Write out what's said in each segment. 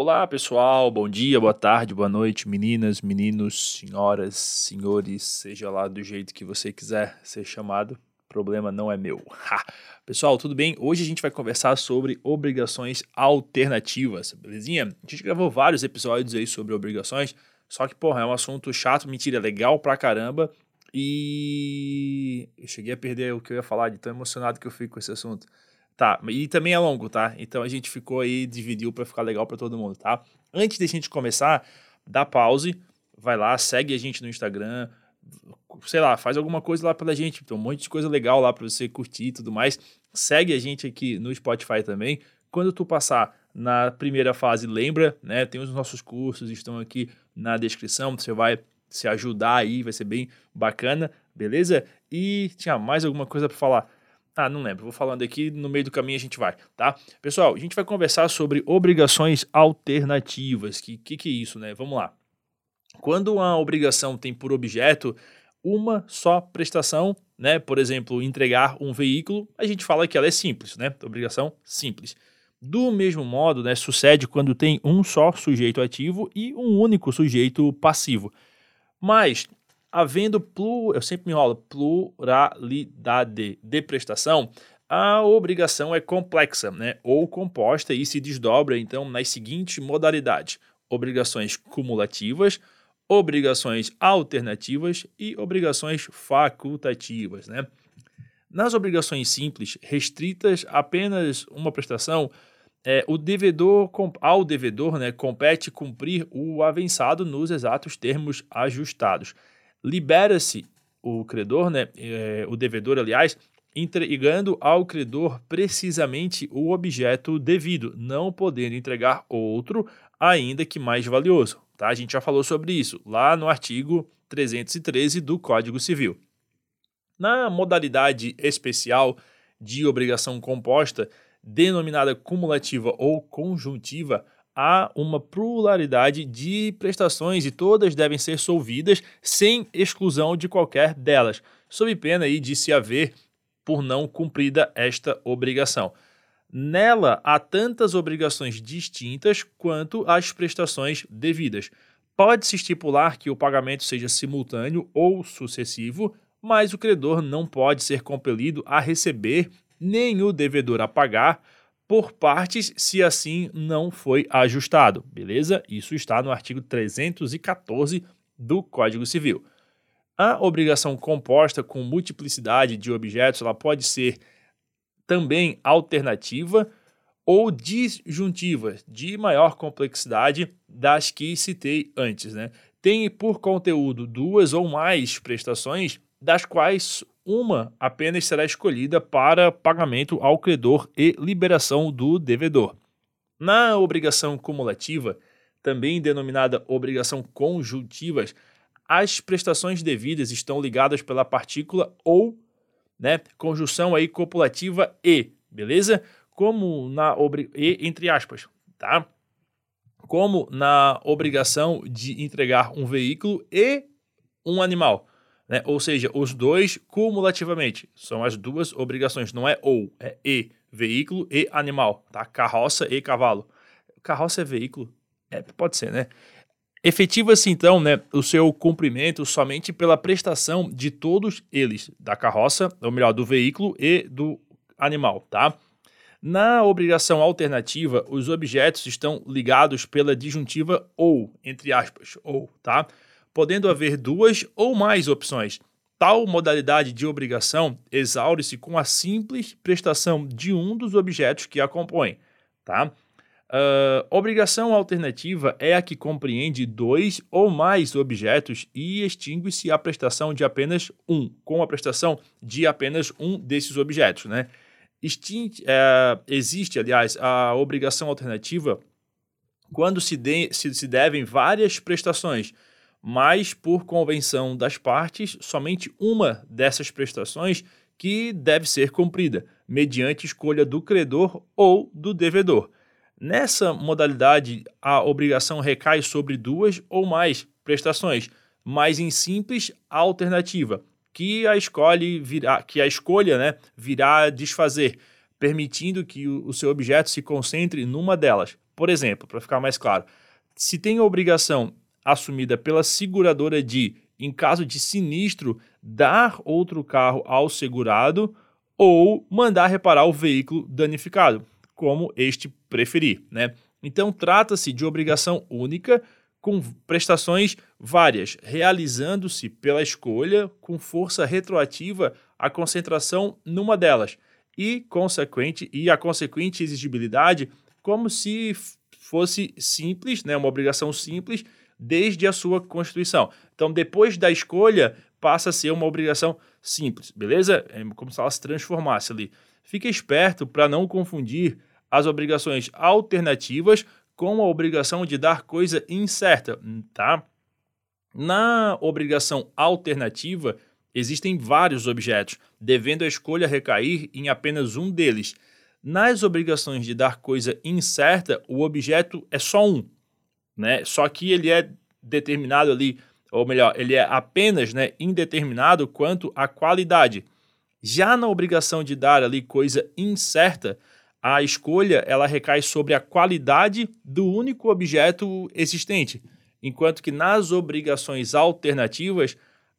Olá, pessoal. Bom dia, boa tarde, boa noite, meninas, meninos, senhoras, senhores, seja lá do jeito que você quiser ser chamado, problema não é meu. Ha! Pessoal, tudo bem? Hoje a gente vai conversar sobre obrigações alternativas, belezinha? A gente gravou vários episódios aí sobre obrigações, só que, porra, é um assunto chato, mentira, legal pra caramba. E eu cheguei a perder o que eu ia falar de tão emocionado que eu fico com esse assunto. Tá, e também é longo, tá? Então a gente ficou aí, dividiu para ficar legal para todo mundo, tá? Antes de a gente começar, dá pause, vai lá, segue a gente no Instagram, sei lá, faz alguma coisa lá pela gente, tem um monte de coisa legal lá para você curtir e tudo mais. Segue a gente aqui no Spotify também. Quando tu passar na primeira fase, lembra, né? Tem os nossos cursos, estão aqui na descrição, você vai se ajudar aí, vai ser bem bacana, beleza? E tinha mais alguma coisa para falar? Ah, não lembro. Vou falando aqui, no meio do caminho a gente vai, tá? Pessoal, a gente vai conversar sobre obrigações alternativas. Que que, que é isso, né? Vamos lá. Quando uma obrigação tem por objeto uma só prestação, né? Por exemplo, entregar um veículo, a gente fala que ela é simples, né? Obrigação simples. Do mesmo modo, né, sucede quando tem um só sujeito ativo e um único sujeito passivo. Mas havendo, plur, eu sempre me enrolo, pluralidade de prestação, a obrigação é complexa, né, ou composta e se desdobra então nas seguintes modalidades: obrigações cumulativas, obrigações alternativas e obrigações facultativas, né? Nas obrigações simples, restritas a apenas uma prestação, é, o devedor, ao devedor né, compete cumprir o avançado nos exatos termos ajustados libera-se o credor, né, é, o devedor, aliás, entregando ao credor precisamente o objeto devido, não podendo entregar outro, ainda que mais valioso. Tá? A gente já falou sobre isso lá no artigo 313 do Código Civil. Na modalidade especial de obrigação composta, denominada cumulativa ou conjuntiva, há uma pluralidade de prestações e todas devem ser solvidas sem exclusão de qualquer delas, sob pena aí de se haver por não cumprida esta obrigação. Nela há tantas obrigações distintas quanto as prestações devidas. Pode-se estipular que o pagamento seja simultâneo ou sucessivo, mas o credor não pode ser compelido a receber nem o devedor a pagar por partes se assim não foi ajustado, beleza? Isso está no artigo 314 do Código Civil. A obrigação composta com multiplicidade de objetos ela pode ser também alternativa ou disjuntiva, de maior complexidade das que citei antes. Né? Tem por conteúdo duas ou mais prestações, das quais uma apenas será escolhida para pagamento ao credor e liberação do devedor. Na obrigação cumulativa, também denominada obrigação conjuntivas, as prestações devidas estão ligadas pela partícula ou, né, conjunção aí copulativa e, beleza? Como na e entre aspas, tá? Como na obrigação de entregar um veículo e um animal. Né? Ou seja, os dois cumulativamente são as duas obrigações, não é ou, é e, veículo e animal, tá? Carroça e cavalo. Carroça é veículo? É, pode ser, né? Efetiva-se então né, o seu cumprimento somente pela prestação de todos eles, da carroça, ou melhor, do veículo e do animal, tá? Na obrigação alternativa, os objetos estão ligados pela disjuntiva ou, entre aspas, ou, tá? Podendo haver duas ou mais opções. Tal modalidade de obrigação exaure-se com a simples prestação de um dos objetos que a compõem. Tá? Uh, obrigação alternativa é a que compreende dois ou mais objetos e extingue-se a prestação de apenas um, com a prestação de apenas um desses objetos. Né? Extin uh, existe, aliás, a obrigação alternativa quando se, de se, se devem várias prestações mas por convenção das partes, somente uma dessas prestações que deve ser cumprida, mediante escolha do credor ou do devedor. Nessa modalidade, a obrigação recai sobre duas ou mais prestações, mas em simples alternativa, que a escolhe virá, que a escolha né, virá desfazer, permitindo que o, o seu objeto se concentre numa delas. Por exemplo, para ficar mais claro, se tem a obrigação assumida pela seguradora de, em caso de sinistro, dar outro carro ao segurado ou mandar reparar o veículo danificado, como este preferir, né? Então trata-se de obrigação única com prestações várias, realizando-se pela escolha com força retroativa a concentração numa delas e consequente e a consequente exigibilidade como se fosse simples, né, uma obrigação simples desde a sua constituição. Então, depois da escolha, passa a ser uma obrigação simples, beleza? É como se ela se transformasse ali. Fique esperto para não confundir as obrigações alternativas com a obrigação de dar coisa incerta, tá? Na obrigação alternativa, existem vários objetos, devendo a escolha recair em apenas um deles. Nas obrigações de dar coisa incerta, o objeto é só um, né? Só que ele é determinado ali, ou melhor, ele é apenas né, indeterminado quanto à qualidade. Já na obrigação de dar ali coisa incerta, a escolha ela recai sobre a qualidade do único objeto existente, enquanto que nas obrigações alternativas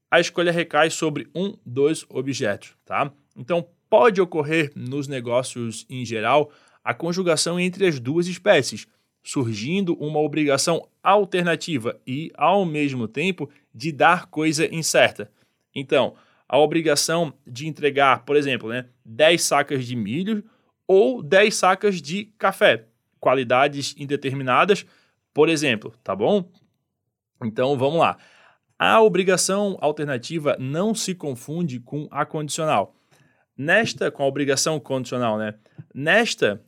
a escolha recai sobre um dos objetos, tá? Então pode ocorrer nos negócios em geral a conjugação entre as duas espécies, surgindo uma obrigação alternativa e, ao mesmo tempo, de dar coisa incerta. Então, a obrigação de entregar, por exemplo, né, 10 sacas de milho ou 10 sacas de café, qualidades indeterminadas, por exemplo, tá bom? Então vamos lá. A obrigação alternativa não se confunde com a condicional. Nesta, com a obrigação condicional, né? Nesta,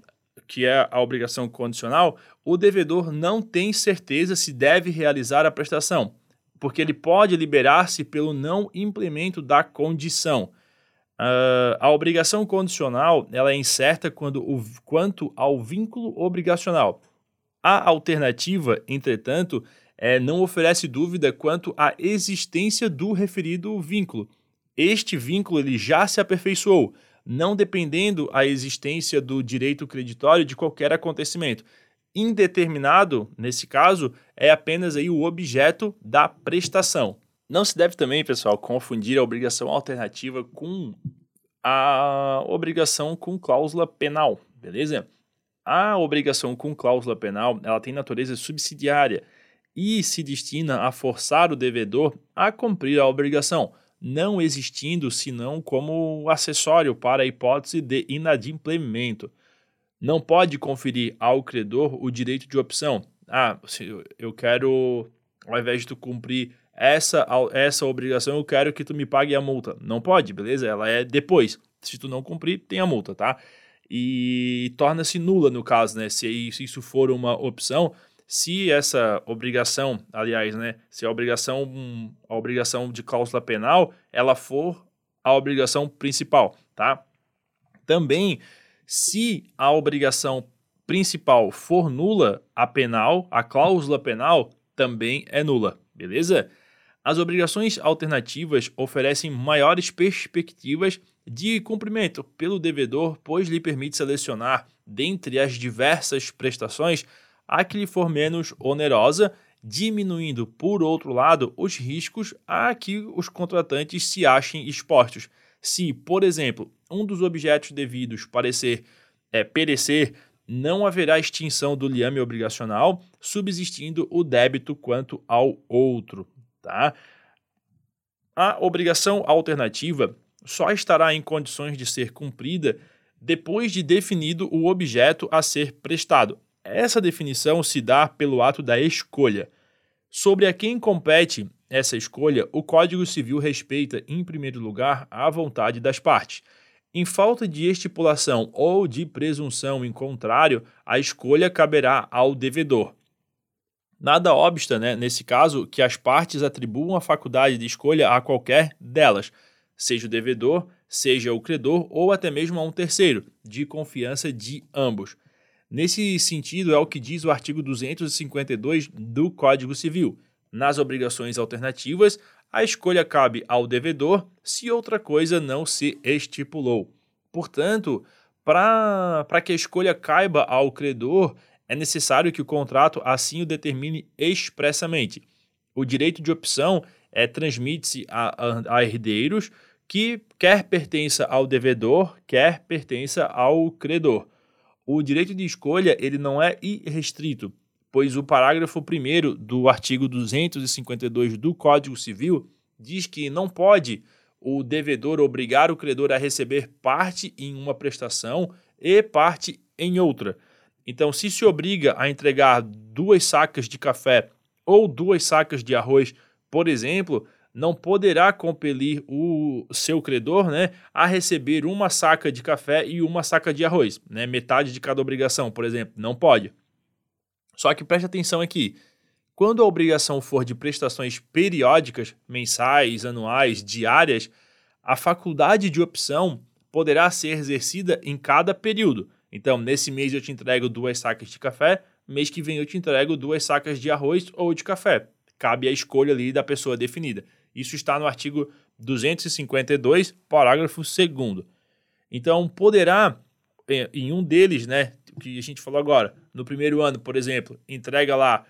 que é a obrigação condicional, o devedor não tem certeza se deve realizar a prestação, porque ele pode liberar-se pelo não implemento da condição. Uh, a obrigação condicional ela é incerta quando o, quanto ao vínculo obrigacional. A alternativa, entretanto, é, não oferece dúvida quanto à existência do referido vínculo. Este vínculo ele já se aperfeiçoou, não dependendo a existência do direito creditório de qualquer acontecimento. Indeterminado, nesse caso, é apenas aí o objeto da prestação. Não se deve também, pessoal, confundir a obrigação alternativa com a obrigação com cláusula penal, beleza? A obrigação com cláusula penal, ela tem natureza subsidiária e se destina a forçar o devedor a cumprir a obrigação, não existindo senão como acessório para a hipótese de inadimplemento. Não pode conferir ao credor o direito de opção. Ah, eu quero, ao invés de tu cumprir essa, essa obrigação eu quero que tu me pague a multa. Não pode, beleza? Ela é depois. Se tu não cumprir, tem a multa, tá? E torna-se nula no caso, né? Se isso for uma opção, se essa obrigação, aliás, né, se a obrigação, a obrigação de cláusula penal, ela for a obrigação principal, tá? Também, se a obrigação principal for nula, a penal, a cláusula penal também é nula, beleza? As obrigações alternativas oferecem maiores perspectivas de cumprimento pelo devedor, pois lhe permite selecionar, dentre as diversas prestações, a que lhe for menos onerosa, diminuindo, por outro lado, os riscos a que os contratantes se achem expostos. Se, por exemplo, um dos objetos devidos parecer é, perecer, não haverá extinção do liame obrigacional, subsistindo o débito quanto ao outro. Tá? A obrigação alternativa só estará em condições de ser cumprida depois de definido o objeto a ser prestado. Essa definição se dá pelo ato da escolha. Sobre a quem compete essa escolha, o Código Civil respeita, em primeiro lugar, a vontade das partes. Em falta de estipulação ou de presunção em contrário, a escolha caberá ao devedor. Nada obsta, né, nesse caso, que as partes atribuam a faculdade de escolha a qualquer delas, seja o devedor, seja o credor ou até mesmo a um terceiro, de confiança de ambos. Nesse sentido, é o que diz o artigo 252 do Código Civil. Nas obrigações alternativas, a escolha cabe ao devedor se outra coisa não se estipulou. Portanto, para que a escolha caiba ao credor, é necessário que o contrato assim o determine expressamente. O direito de opção é, transmite-se a, a, a herdeiros que quer pertença ao devedor, quer pertença ao credor. O direito de escolha ele não é irrestrito, pois o parágrafo 1 do artigo 252 do Código Civil diz que não pode o devedor obrigar o credor a receber parte em uma prestação e parte em outra. Então, se se obriga a entregar duas sacas de café ou duas sacas de arroz, por exemplo, não poderá compelir o seu credor né, a receber uma saca de café e uma saca de arroz, né, metade de cada obrigação, por exemplo. Não pode. Só que preste atenção aqui. Quando a obrigação for de prestações periódicas, mensais, anuais, diárias, a faculdade de opção poderá ser exercida em cada período. Então, nesse mês eu te entrego duas sacas de café, mês que vem eu te entrego duas sacas de arroz ou de café. Cabe a escolha ali da pessoa definida. Isso está no artigo 252, parágrafo 2 Então, poderá, é, em um deles, né, que a gente falou agora, no primeiro ano, por exemplo, entrega lá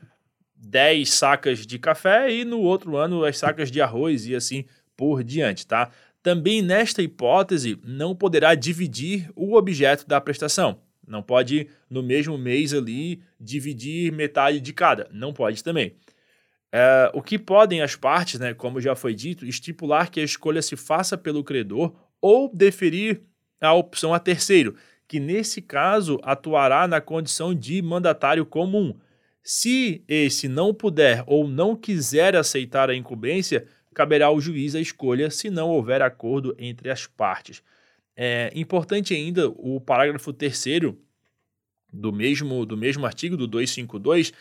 10 sacas de café e no outro ano as sacas de arroz e assim por diante, tá? Também nesta hipótese não poderá dividir o objeto da prestação. Não pode no mesmo mês ali dividir metade de cada. Não pode também. É, o que podem as partes, né, como já foi dito, estipular que a escolha se faça pelo credor ou deferir a opção a terceiro, que nesse caso atuará na condição de mandatário comum. Se esse não puder ou não quiser aceitar a incumbência, caberá ao juiz a escolha se não houver acordo entre as partes. É importante ainda o parágrafo terceiro do mesmo, do mesmo artigo, do 252,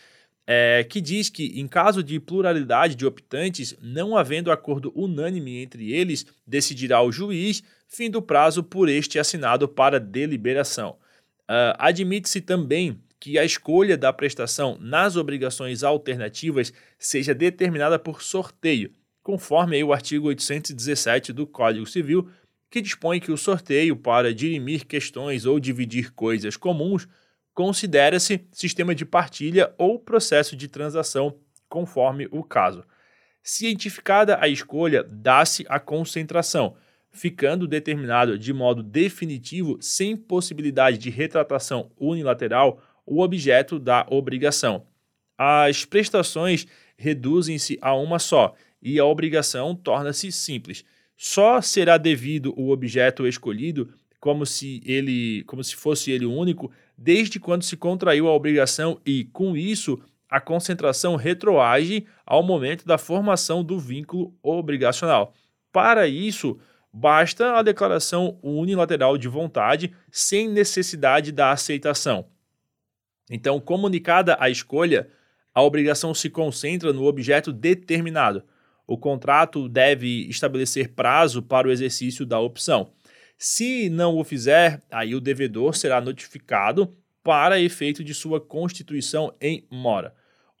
é, que diz que, em caso de pluralidade de optantes, não havendo acordo unânime entre eles, decidirá o juiz, fim do prazo por este assinado para deliberação. Uh, Admite-se também que a escolha da prestação nas obrigações alternativas seja determinada por sorteio, conforme o artigo 817 do Código Civil, que dispõe que o sorteio para dirimir questões ou dividir coisas comuns considera-se sistema de partilha ou processo de transação, conforme o caso. Cientificada a escolha, dá-se a concentração, ficando determinado de modo definitivo, sem possibilidade de retratação unilateral, o objeto da obrigação. As prestações reduzem-se a uma só e a obrigação torna-se simples. Só será devido o objeto escolhido como se ele, como se fosse ele único, desde quando se contraiu a obrigação e, com isso, a concentração retroage ao momento da formação do vínculo obrigacional. Para isso, basta a declaração unilateral de vontade sem necessidade da aceitação. Então, comunicada a escolha, a obrigação se concentra no objeto determinado. O contrato deve estabelecer prazo para o exercício da opção. Se não o fizer, aí o devedor será notificado para efeito de sua constituição em mora.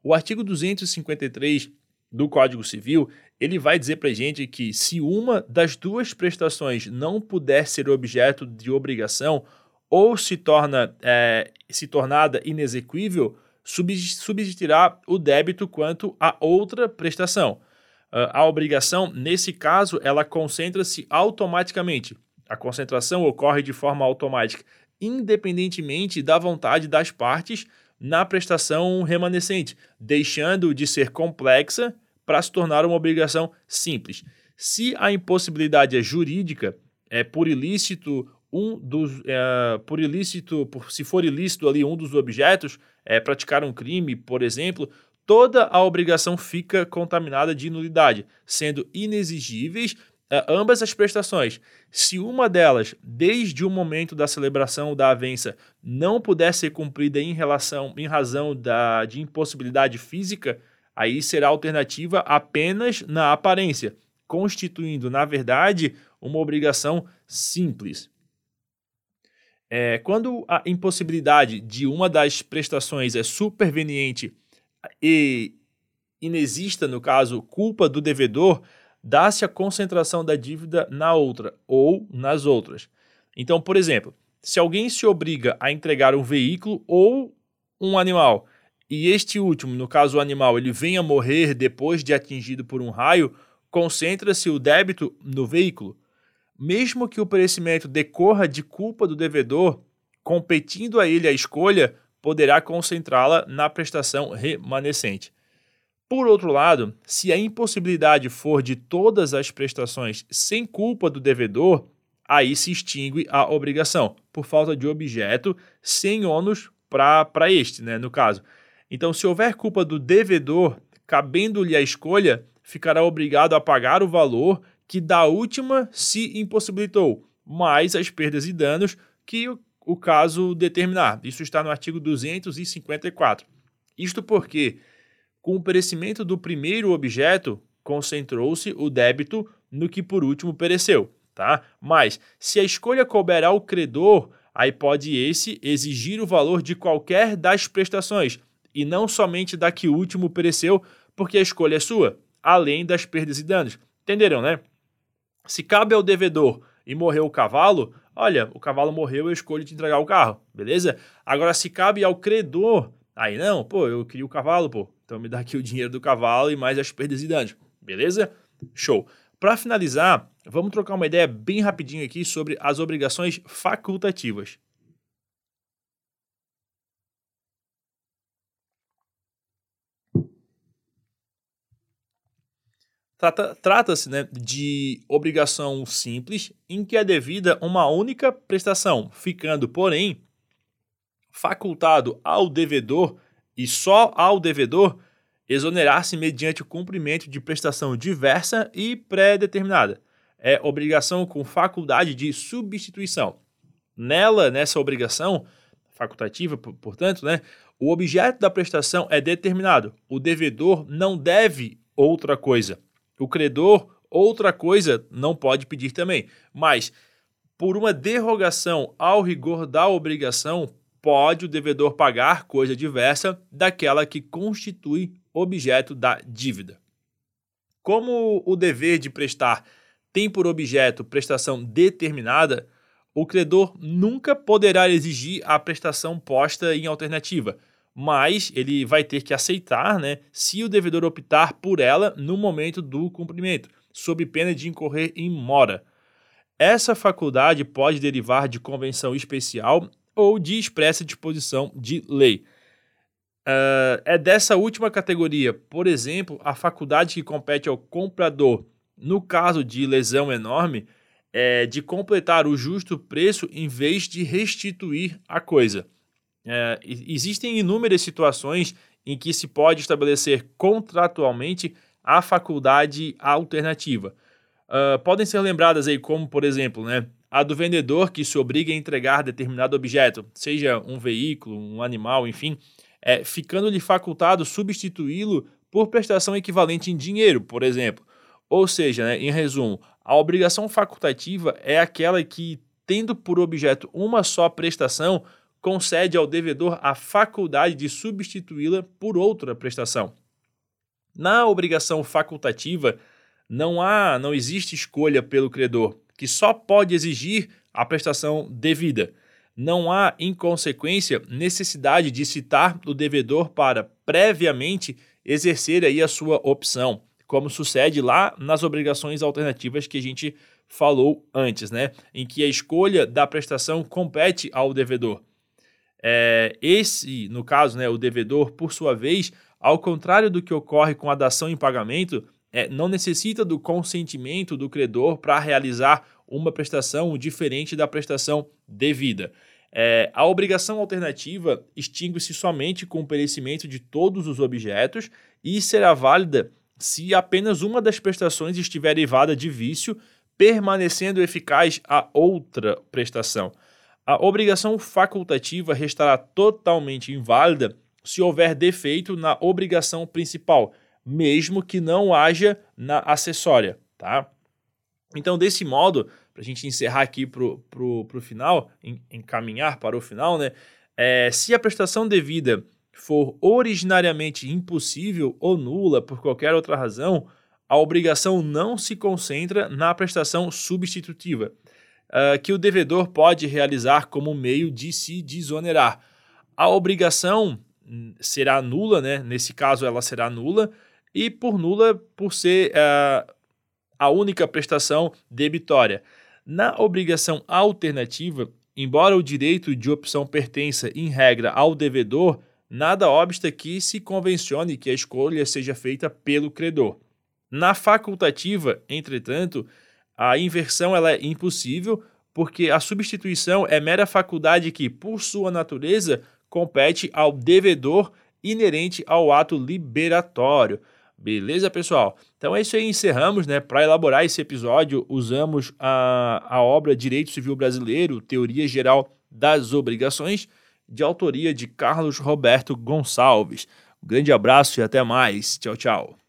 O artigo 253 do Código Civil, ele vai dizer para gente que se uma das duas prestações não puder ser objeto de obrigação ou se torna é, se tornada inexequível, subsistirá o débito quanto à outra prestação. Ah, a obrigação, nesse caso, ela concentra-se automaticamente a concentração ocorre de forma automática, independentemente da vontade das partes na prestação remanescente, deixando de ser complexa para se tornar uma obrigação simples. Se a impossibilidade é jurídica, é por ilícito um dos é, por ilícito, por, se for ilícito ali um dos objetos, é praticar um crime, por exemplo, toda a obrigação fica contaminada de nulidade, sendo inexigíveis ambas as prestações. Se uma delas, desde o momento da celebração da avença, não puder ser cumprida em relação, em razão da, de impossibilidade física, aí será alternativa apenas na aparência, constituindo, na verdade, uma obrigação simples. É, quando a impossibilidade de uma das prestações é superveniente e inexista, no caso, culpa do devedor, dá-se a concentração da dívida na outra ou nas outras. Então, por exemplo, se alguém se obriga a entregar um veículo ou um animal e este último, no caso o animal, ele venha a morrer depois de atingido por um raio, concentra-se o débito no veículo. Mesmo que o perecimento decorra de culpa do devedor, competindo a ele a escolha, poderá concentrá-la na prestação remanescente. Por outro lado, se a impossibilidade for de todas as prestações sem culpa do devedor, aí se extingue a obrigação, por falta de objeto, sem ônus para este, né, no caso. Então, se houver culpa do devedor, cabendo-lhe a escolha, ficará obrigado a pagar o valor que da última se impossibilitou, mais as perdas e danos que o caso determinar. Isso está no artigo 254. Isto porque, com o perecimento do primeiro objeto, concentrou-se o débito no que por último pereceu, tá? Mas se a escolha couber ao credor, aí pode esse exigir o valor de qualquer das prestações, e não somente da que último pereceu, porque a escolha é sua, além das perdas e danos. Entenderam, né? Se cabe ao devedor e morreu o cavalo, olha, o cavalo morreu, eu escolho te entregar o carro, beleza? Agora, se cabe ao credor, aí não, pô, eu queria o cavalo, pô, então me dá aqui o dinheiro do cavalo e mais as perdas e danos, beleza? Show. Para finalizar, vamos trocar uma ideia bem rapidinho aqui sobre as obrigações facultativas. Trata-se né, de obrigação simples em que é devida uma única prestação, ficando, porém, facultado ao devedor e só ao devedor exonerar-se mediante o cumprimento de prestação diversa e pré-determinada. É obrigação com faculdade de substituição. Nela, nessa obrigação facultativa, portanto, né, o objeto da prestação é determinado. O devedor não deve outra coisa. O credor, outra coisa, não pode pedir também. Mas, por uma derrogação ao rigor da obrigação, pode o devedor pagar coisa diversa daquela que constitui objeto da dívida. Como o dever de prestar tem por objeto prestação determinada, o credor nunca poderá exigir a prestação posta em alternativa mas ele vai ter que aceitar, né, se o devedor optar por ela no momento do cumprimento, sob pena de incorrer em mora. Essa faculdade pode derivar de convenção especial ou de expressa disposição de lei. Uh, é dessa última categoria, por exemplo, a faculdade que compete ao comprador, no caso de lesão enorme, é de completar o justo preço em vez de restituir a coisa. É, existem inúmeras situações em que se pode estabelecer contratualmente a faculdade alternativa. Uh, podem ser lembradas aí como, por exemplo, né, a do vendedor que se obriga a entregar determinado objeto, seja um veículo, um animal, enfim, é, ficando-lhe facultado substituí-lo por prestação equivalente em dinheiro, por exemplo. Ou seja, né, em resumo, a obrigação facultativa é aquela que, tendo por objeto uma só prestação, concede ao devedor a faculdade de substituí-la por outra prestação. Na obrigação facultativa, não há, não existe escolha pelo credor, que só pode exigir a prestação devida. Não há, em consequência, necessidade de citar o devedor para previamente exercer aí a sua opção, como sucede lá nas obrigações alternativas que a gente falou antes, né? Em que a escolha da prestação compete ao devedor. É, esse, no caso, né, o devedor, por sua vez, ao contrário do que ocorre com a dação em pagamento, é, não necessita do consentimento do credor para realizar uma prestação diferente da prestação devida. É, a obrigação alternativa extingue-se somente com o perecimento de todos os objetos e será válida se apenas uma das prestações estiver derivada de vício, permanecendo eficaz a outra prestação. A obrigação facultativa restará totalmente inválida se houver defeito na obrigação principal, mesmo que não haja na acessória, tá? Então, desse modo, para a gente encerrar aqui para o final, encaminhar para o final, né? É, se a prestação devida for originariamente impossível ou nula por qualquer outra razão, a obrigação não se concentra na prestação substitutiva uh, que o devedor pode realizar como meio de se desonerar. A obrigação hum, será nula, né? Nesse caso, ela será nula, e por nula por ser uh, a única prestação debitória. Na obrigação alternativa, embora o direito de opção pertença, em regra, ao devedor, nada obsta que se convencione que a escolha seja feita pelo credor. Na facultativa, entretanto, a inversão ela é impossível, porque a substituição é mera faculdade que, por sua natureza, compete ao devedor inerente ao ato liberatório. Beleza, pessoal? Então é isso aí, encerramos, né? Para elaborar esse episódio, usamos a, a obra Direito Civil Brasileiro, Teoria Geral das Obrigações, de autoria de Carlos Roberto Gonçalves. Um grande abraço e até mais. Tchau, tchau.